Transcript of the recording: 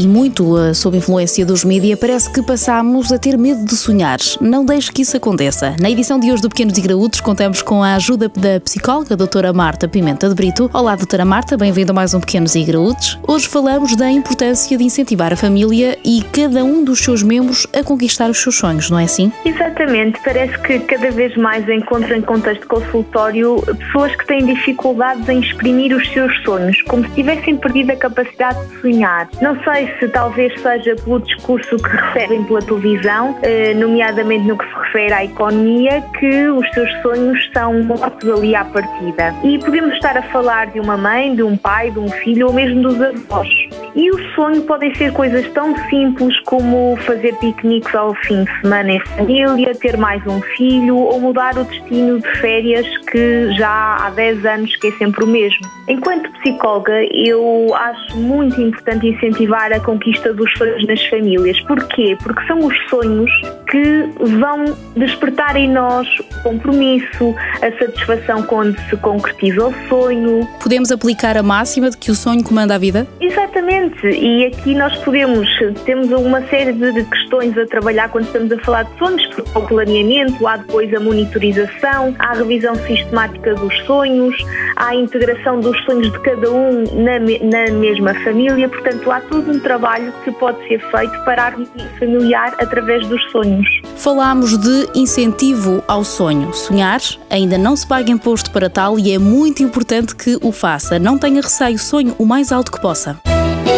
e muito uh, sob influência dos mídias, parece que passamos a ter medo de sonhar. Não deixe que isso aconteça. Na edição de hoje do Pequenos e Graúdos, contamos com a ajuda da psicóloga, doutora Marta Pimenta de Brito. Olá, doutora Marta, bem-vinda a mais um Pequenos e Graúdos. Hoje falamos da importância de incentivar a família e cada um dos seus membros a conquistar os seus sonhos, não é assim? Exatamente. Parece que cada vez mais encontro em contexto consultório pessoas que têm dificuldades em exprimir os seus sonhos, como se tivessem perdido a capacidade de sonhar. Não sei se talvez seja pelo discurso que recebem pela televisão, eh, nomeadamente no que se refere à economia, que os seus sonhos são mortos ali à partida. E podemos estar a falar de uma mãe, de um pai, de um filho ou mesmo dos avós. E o sonho podem ser coisas tão simples como fazer piqueniques ao fim de semana em família, ter mais um filho ou mudar o destino de férias que já há 10 anos que é sempre o mesmo. Enquanto psicóloga, eu acho muito importante incentivar a conquista dos sonhos nas famílias. Porquê? Porque são os sonhos que vão despertar em nós compromisso, a satisfação quando se concretiza o sonho. Podemos aplicar a máxima de que o sonho comanda a vida? Exatamente, e aqui nós podemos, temos uma série de questões a trabalhar quando estamos a falar de sonhos, porque há o planeamento, há depois a monitorização, há a revisão sistemática dos sonhos, há a integração dos sonhos de cada um na, na mesma família, portanto há todo um trabalho que pode ser feito para a harmonia familiar através dos sonhos. Falámos de incentivo ao sonho. Sonhar ainda não se paga imposto para tal e é muito importante que o faça. Não tenha receio, sonhe o mais alto que possa.